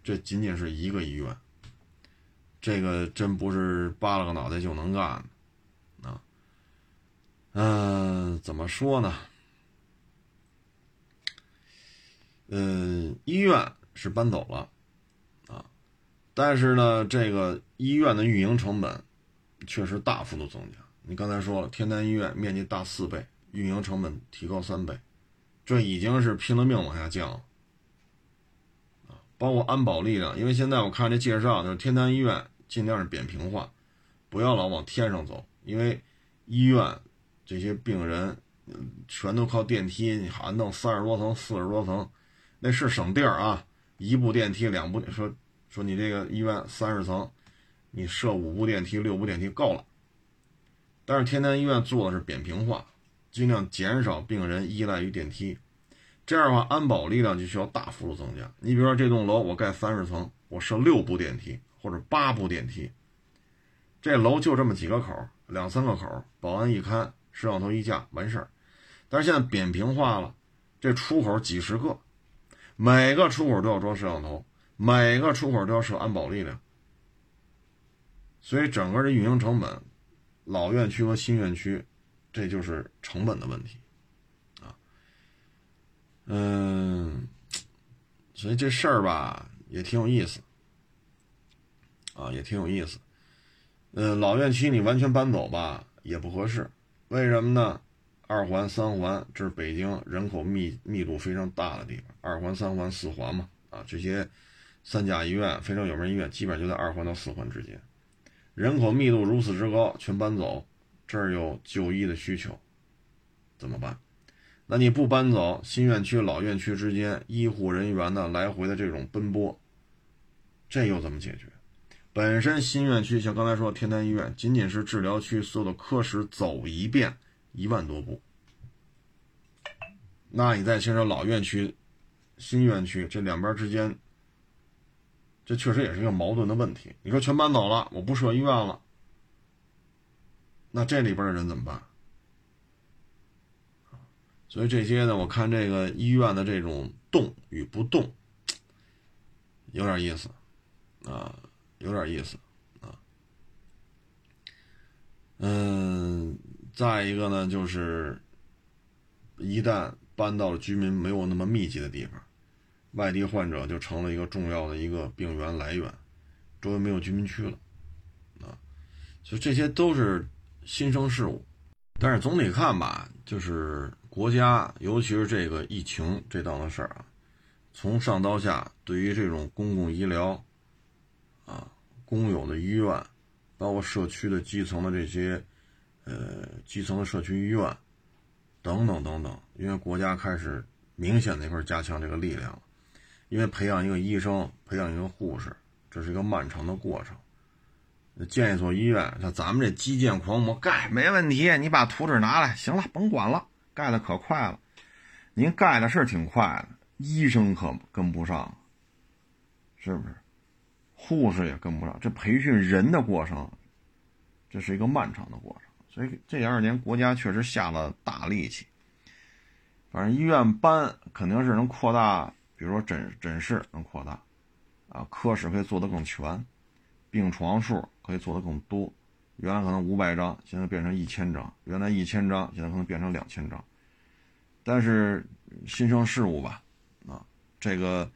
这仅仅是一个医院，这个真不是扒拉个脑袋就能干的啊！嗯，怎么说呢？嗯，医院是搬走了，但是呢，这个医院的运营成本。确实大幅度增加。你刚才说了，天坛医院面积大四倍，运营成本提高三倍，这已经是拼了命往下降了啊！包括安保力量，因为现在我看这介绍，就是天坛医院尽量是扁平化，不要老往天上走，因为医院这些病人全都靠电梯，你好弄三十多层、四十多层，那是省地儿啊！一部电梯、两部，说说你这个医院三十层。你设五部电梯、六部电梯够了，但是天坛医院做的是扁平化，尽量减少病人依赖于电梯，这样的话安保力量就需要大幅度增加。你比如说这栋楼我盖三十层，我设六部电梯或者八部电梯，这楼就这么几个口，两三个口，保安一看，摄像头一架完事儿。但是现在扁平化了，这出口几十个，每个出口都要装摄像头，每个出口都要设安保力量。所以整个的运营成本，老院区和新院区，这就是成本的问题，啊，嗯，所以这事儿吧也挺有意思，啊，也挺有意思，嗯，老院区你完全搬走吧也不合适，为什么呢？二环、三环这是北京人口密密度非常大的地方，二环、三环、四环嘛，啊，这些三甲医院非常有名医院，基本上就在二环到四环之间。人口密度如此之高，全搬走，这儿有就医的需求，怎么办？那你不搬走，新院区、老院区之间医护人员的来回的这种奔波，这又怎么解决？本身新院区像刚才说天坛医院，仅仅是治疗区所有的科室走一遍一万多步，那你再牵扯老院区、新院区这两边之间。这确实也是一个矛盾的问题。你说全搬走了，我不设医院了，那这里边的人怎么办？所以这些呢，我看这个医院的这种动与不动，有点意思啊，有点意思啊。嗯，再一个呢，就是一旦搬到了居民没有那么密集的地方。外地患者就成了一个重要的一个病源来源，周围没有居民区了，啊，所以这些都是新生事物。但是总体看吧，就是国家，尤其是这个疫情这档子事儿啊，从上到下，对于这种公共医疗，啊，公有的医院，包括社区的基层的这些，呃，基层的社区医院，等等等等，因为国家开始明显的一块加强这个力量。因为培养一个医生，培养一个护士，这是一个漫长的过程。建一所医院，像咱们这基建狂魔盖没问题，你把图纸拿来，行了，甭管了，盖的可快了。您盖的是挺快的，医生可跟不上，是不是？护士也跟不上，这培训人的过程，这是一个漫长的过程。所以这二年国家确实下了大力气。反正医院搬肯定是能扩大，比如说诊诊室能扩大，啊，科室可以做得更全，病床数可以做得更多。原来可能五百张，现在变成一千张；原来一千张，现在可能变成两千张。但是新生事物吧，啊，这个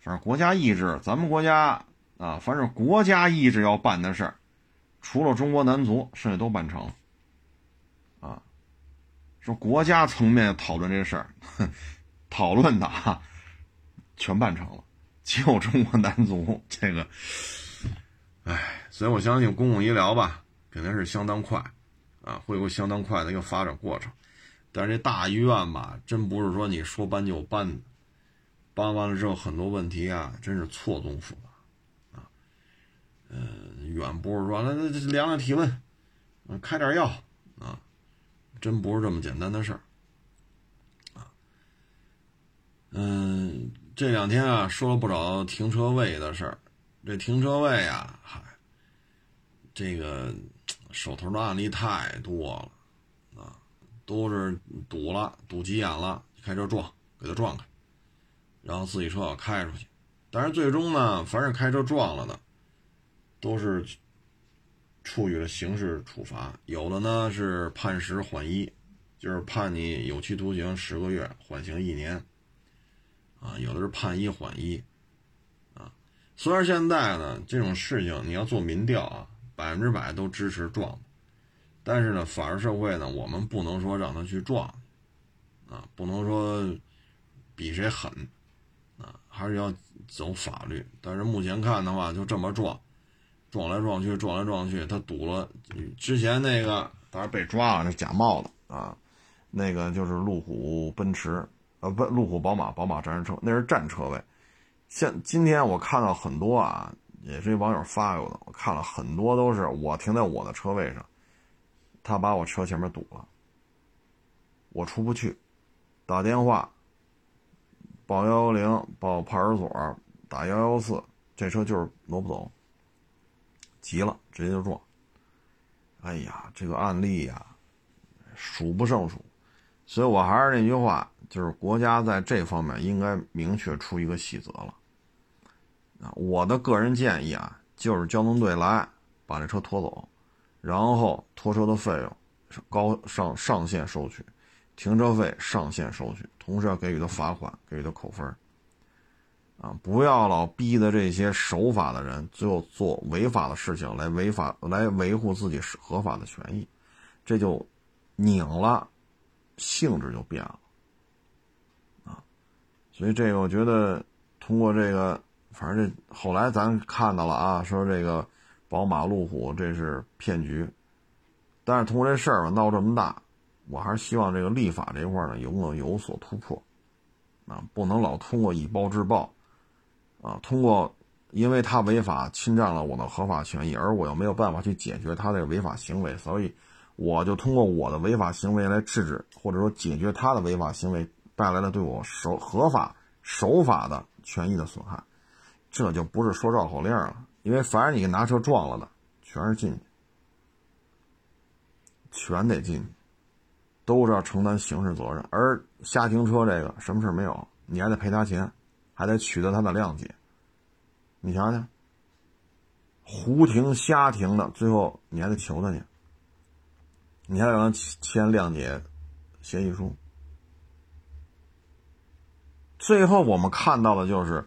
反正国家意志，咱们国家啊，凡是国家意志要办的事儿，除了中国男足，剩下都办成。啊，说国家层面讨论这事儿，讨论的哈，全办成了，就中国男足这个，哎，所以我相信公共医疗吧，肯定是相当快，啊，会有相当快的一个发展过程。但是这大医院吧，真不是说你说搬就搬的，搬完了之后很多问题啊，真是错综复杂啊。嗯，远不是说那那量量体温，嗯，开点药啊，真不是这么简单的事儿啊。嗯，这两天啊，说了不少停车位的事儿。这停车位啊，嗨，这个手头的案例太多了啊。都是堵了，堵急眼了，开车撞，给他撞开，然后自己车要开出去。但是最终呢，凡是开车撞了的，都是处于了刑事处罚。有的呢是判十缓一，就是判你有期徒刑十个月，缓刑一年。啊，有的是判一缓一。啊，虽然现在呢这种事情你要做民调啊，百分之百都支持撞。但是呢，法治社会呢，我们不能说让他去撞，啊，不能说比谁狠，啊，还是要走法律。但是目前看的话，就这么撞，撞来撞去，撞来撞去，他堵了。之前那个当然被抓了，那假冒的啊，那个就是路虎奔驰，呃，不，路虎宝马，宝马战车，那是战车位。现今天我看到很多啊，也是一网友发给我的，我看了很多都是我停在我的车位上。他把我车前面堵了，我出不去，打电话报幺幺零，报派出所，打幺幺四，这车就是挪不走，急了直接就撞。哎呀，这个案例呀，数不胜数，所以我还是那句话，就是国家在这方面应该明确出一个细则了。啊，我的个人建议啊，就是交通队来把这车拖走。然后拖车的费用高上上限收取，停车费上限收取，同时要给予他罚款，给予他扣分啊，不要老逼的这些守法的人最后做违法的事情来违法来维护自己合法的权益，这就拧了，性质就变了啊，所以这个我觉得通过这个，反正这后来咱看到了啊，说这个。宝马、路虎，这是骗局。但是通过这事儿吧，闹这么大，我还是希望这个立法这块呢，有能有所突破。啊，不能老通过以暴制暴，啊，通过因为他违法侵占了我的合法权益，而我又没有办法去解决他的违法行为，所以我就通过我的违法行为来制止，或者说解决他的违法行为带来的对我守合法守法的权益的损害，这就不是说绕口令了。因为凡是你拿车撞了的，全是进去，全得进去，都是要承担刑事责任。而瞎停车这个什么事没有，你还得赔他钱，还得取得他的谅解。你想想，胡停瞎停的，最后你还得求他去，你还让他签谅解协议书。最后我们看到的就是。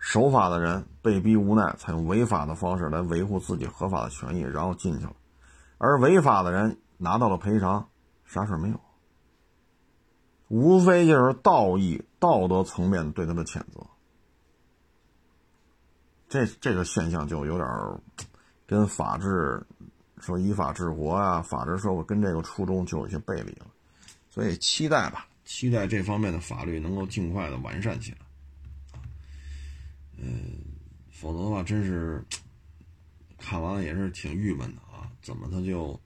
守法的人被逼无奈，采用违法的方式来维护自己合法的权益，然后进去了；而违法的人拿到了赔偿，啥事没有，无非就是道义、道德层面对他的谴责。这这个现象就有点跟法治说依法治国啊、法治社会跟这个初衷就有些背离了，所以期待吧，期待这方面的法律能够尽快的完善起来。嗯，否则的话，真是看完了也是挺郁闷的啊！怎么他就，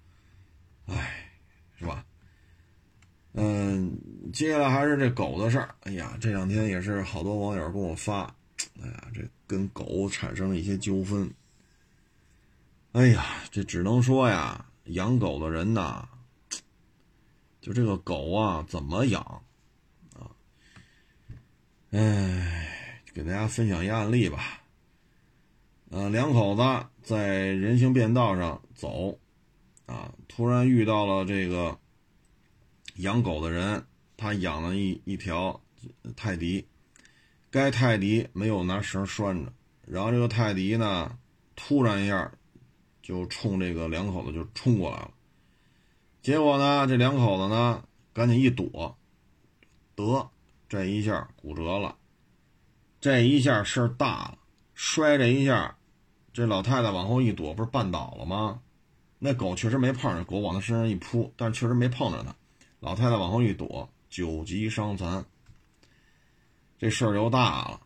唉，是吧？嗯，接下来还是这狗的事儿。哎呀，这两天也是好多网友跟我发，哎呀，这跟狗产生了一些纠纷。哎呀，这只能说呀，养狗的人呐，就这个狗啊，怎么养啊？哎，给大家分享一案例吧。呃，两口子在人行便道上走，啊，突然遇到了这个养狗的人，他养了一一条泰迪，该泰迪没有拿绳拴着，然后这个泰迪呢，突然一下就冲这个两口子就冲过来了，结果呢，这两口子呢赶紧一躲，得这一下骨折了，这一下事儿大了，摔这一下。这老太太往后一躲，不是绊倒了吗？那狗确实没碰着，狗往他身上一扑，但确实没碰着他。老太太往后一躲，九级伤残。这事儿就大了，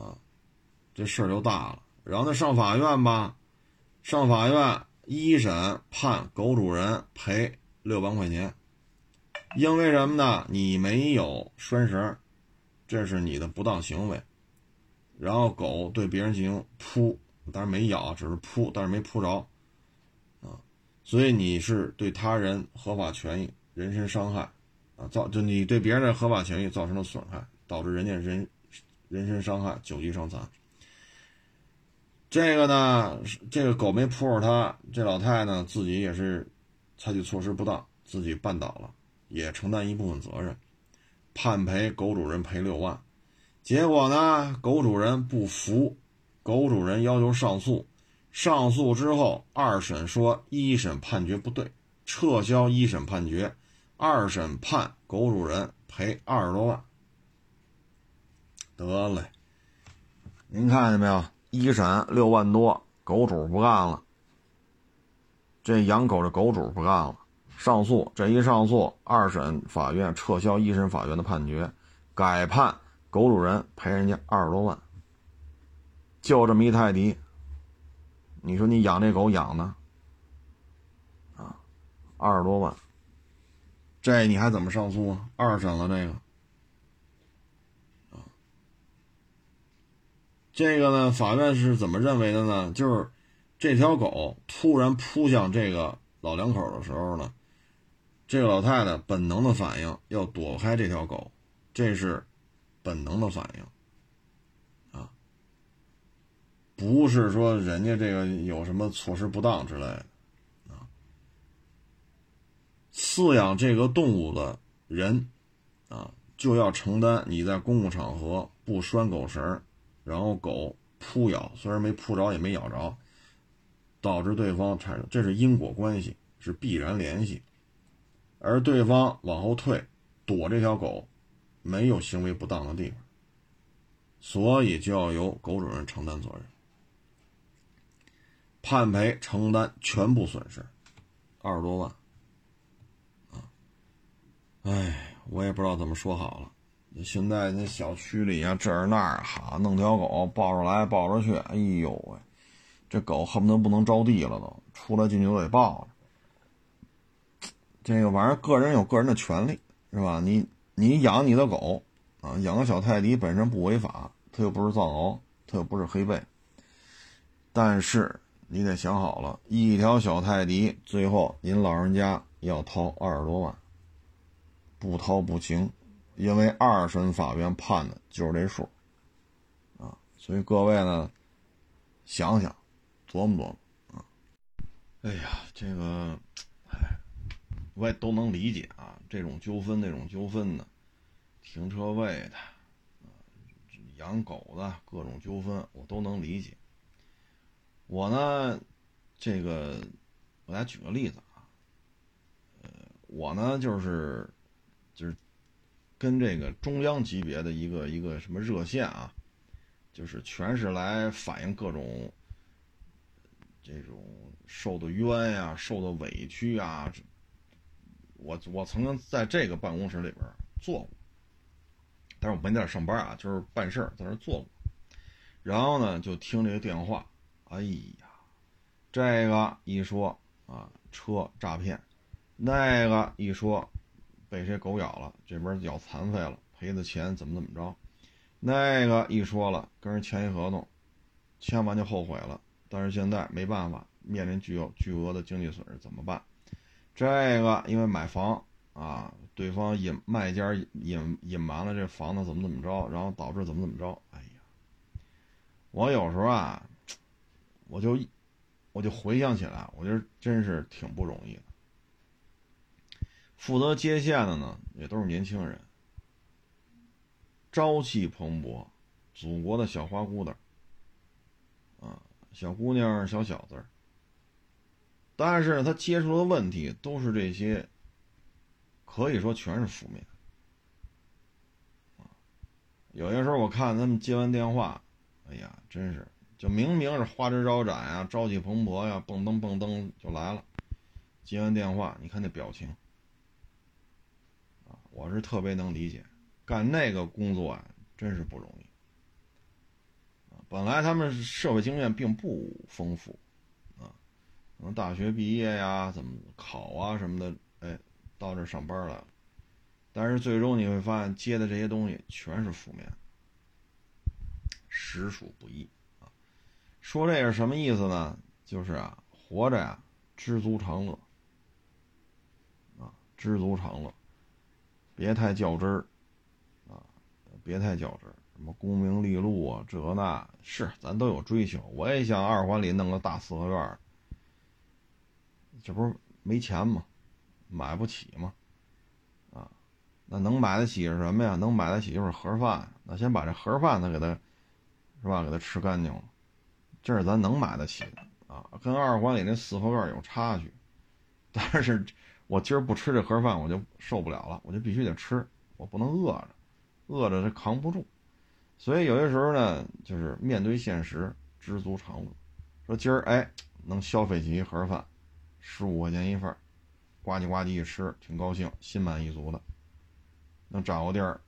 啊，这事儿就大了。然后他上法院吧，上法院一审判狗主人赔六万块钱，因为什么呢？你没有拴绳，这是你的不当行为。然后狗对别人进行扑，当然没咬，只是扑，但是没扑着，啊，所以你是对他人合法权益人身伤害，啊，造就你对别人的合法权益造成了损害，导致人家人人身伤害，九级伤残。这个呢，这个狗没扑着他，这老太呢自己也是采取措施不当，自己绊倒了，也承担一部分责任，判赔狗主人赔六万。结果呢？狗主人不服，狗主人要求上诉。上诉之后，二审说一审判决不对，撤销一审判决。二审判狗主人赔二十多万。得嘞，您看见没有？一审六万多，狗主不干了。这养狗的狗主不干了，上诉。这一上诉，二审法院撤销一审法院的判决，改判。狗主人赔人家二十多万，就这么一泰迪，你说你养这狗养的啊，二十多万，这你还怎么上诉啊？二审了这个，这个呢，法院是怎么认为的呢？就是这条狗突然扑向这个老两口的时候呢，这个老太太本能的反应要躲开这条狗，这是。本能的反应，啊，不是说人家这个有什么措施不当之类的，啊，饲养这个动物的人，啊，就要承担你在公共场合不拴狗绳，然后狗扑咬，虽然没扑着也没咬着，导致对方产生，这是因果关系，是必然联系，而对方往后退，躲这条狗。没有行为不当的地方，所以就要由狗主人承担责任，判赔承担全部损失，二十多万。啊，哎，我也不知道怎么说好了。现在那小区里啊，这儿那儿，哈，弄条狗抱着来抱着去，哎呦喂，这狗恨不得不能着地了都，出来进去都得抱着。这个玩意儿，个人有个人的权利，是吧？你。你养你的狗，啊，养个小泰迪本身不违法，它又不是藏獒，它又不是黑背。但是你得想好了，一条小泰迪，最后您老人家要掏二十多万，不掏不行，因为二审法院判的就是这数，啊，所以各位呢，想想，琢磨琢磨，啊，哎呀，这个。哎我也都能理解啊，这种纠纷那种纠纷的，停车位的，养狗的各种纠纷，我都能理解。我呢，这个我来举个例子啊，呃，我呢就是跟这个中央级别的一个一个什么热线啊，就是全是来反映各种这种受的冤呀、受的委屈啊。我我曾经在这个办公室里边做过，但是我没在那上班啊，就是办事儿在那做过。然后呢，就听这个电话，哎呀，这个一说啊，车诈骗，那个一说被谁狗咬了，这边咬残废了，赔的钱怎么怎么着，那个一说了，跟人签一合同，签完就后悔了，但是现在没办法，面临巨有巨额的经济损失，怎么办？这个因为买房啊，对方隐卖家隐隐瞒了这房子怎么怎么着，然后导致怎么怎么着，哎呀，我有时候啊，我就我就回想起来，我觉得真是挺不容易的。负责接线的呢，也都是年轻人，朝气蓬勃，祖国的小花姑子啊，小姑娘、小小子但是他接触的问题都是这些，可以说全是负面。有些时候我看他们接完电话，哎呀，真是就明明是花枝招展呀，朝气蓬勃呀，蹦噔蹦噔就来了。接完电话，你看那表情。我是特别能理解，干那个工作啊，真是不容易。本来他们社会经验并不丰富，啊，可能大学毕业呀，怎么考啊什么的，哎，到这上班了。但是最终你会发现，接的这些东西全是负面，实属不易啊。说这是什么意思呢？就是啊，活着呀，知足常乐，啊，知足常乐。别太较真儿，啊，别太较真儿。什么功名利禄啊，这那是咱都有追求。我也想二环里弄个大四合院，这不是没钱吗？买不起吗？啊，那能买得起是什么呀？能买得起就是盒饭。那先把这盒饭呢给他，是吧？给他吃干净了，这是咱能买得起的啊。跟二环里那四合院有差距，但是。我今儿不吃这盒饭，我就受不了了，我就必须得吃，我不能饿着，饿着这扛不住。所以有些时候呢，就是面对现实，知足常乐。说今儿哎，能消费起一盒饭，十五块钱一份，呱唧呱唧一吃，挺高兴，心满意足的。能找个地儿，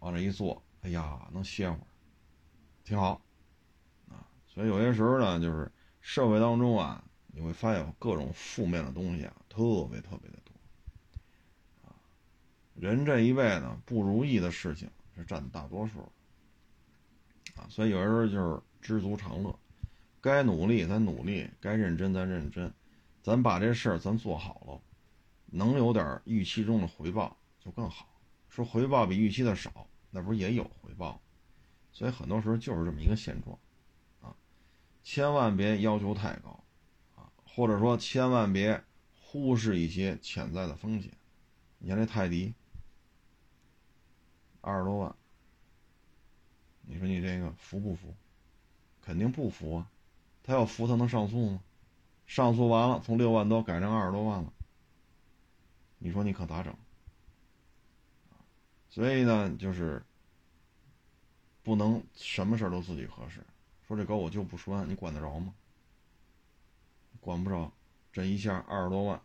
往这一坐，哎呀，能歇会儿，挺好。啊，所以有些时候呢，就是社会当中啊，你会发现各种负面的东西啊，特别特别的。人这一辈子不如意的事情是占大多数，啊，所以有时候就是知足常乐，该努力咱努力，该认真咱认真，咱把这事儿咱做好了，能有点预期中的回报就更好。说回报比预期的少，那不是也有回报？所以很多时候就是这么一个现状，啊，千万别要求太高，啊，或者说千万别忽视一些潜在的风险。你看这泰迪。二十多万，你说你这个服不服？肯定不服啊！他要服，他能上诉吗？上诉完了，从六万多改成二十多万了，你说你可咋整？所以呢，就是不能什么事都自己合适。说这狗我就不拴，你管得着吗？管不着，这一下二十多万，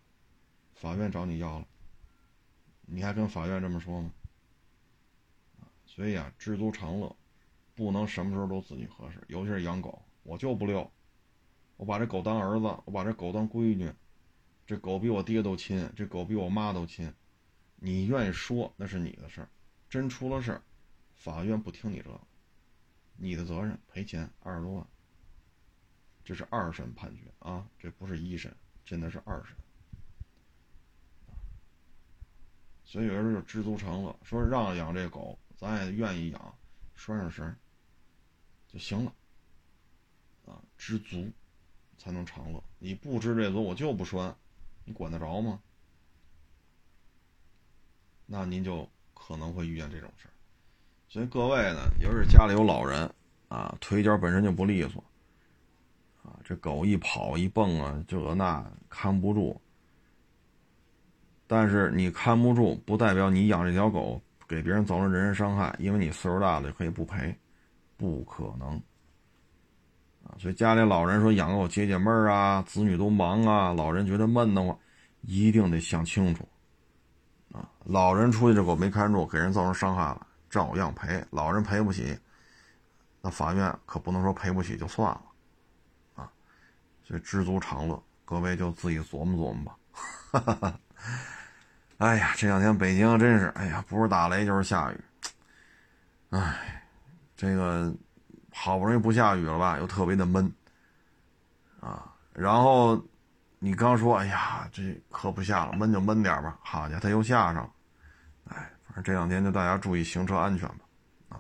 法院找你要了，你还跟法院这么说吗？所以啊，知足常乐，不能什么时候都自己合适。尤其是养狗，我就不溜，我把这狗当儿子，我把这狗当闺女，这狗比我爹都亲，这狗比我妈都亲。你愿意说那是你的事儿，真出了事儿，法院不听你这个，你的责任赔钱二十多万。这是二审判决啊，这不是一审，真的是二审。所以有人就知足常乐，说让养这狗。咱也愿意养，拴上绳就行了。啊，知足才能长乐。你不知这足，我就不拴，你管得着吗？那您就可能会遇见这种事儿。所以各位呢，尤其是家里有老人啊，腿脚本身就不利索，啊，这狗一跑一蹦啊，这那看不住。但是你看不住，不代表你养这条狗。给别人造成人身伤害，因为你岁数大了可以不赔，不可能啊！所以家里老人说养狗解解闷儿啊，子女都忙啊，老人觉得闷得慌，一定得想清楚啊！老人出去这狗没看住，给人造成伤害了，照样赔。老人赔不起，那法院可不能说赔不起就算了啊！所以知足常乐，各位就自己琢磨琢磨吧。哈哈哈哎呀，这两天北京真是，哎呀，不是打雷就是下雨，哎，这个好不容易不下雨了吧，又特别的闷，啊，然后你刚说，哎呀，这可不下了，闷就闷点吧，好家伙，它又下上了，哎，反正这两天就大家注意行车安全吧，啊，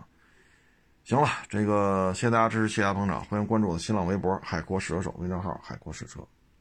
行了，这个谢谢大家支持，谢谢大家捧场，欢迎关注我的新浪微博“海阔试车手”微信号“海阔试车”。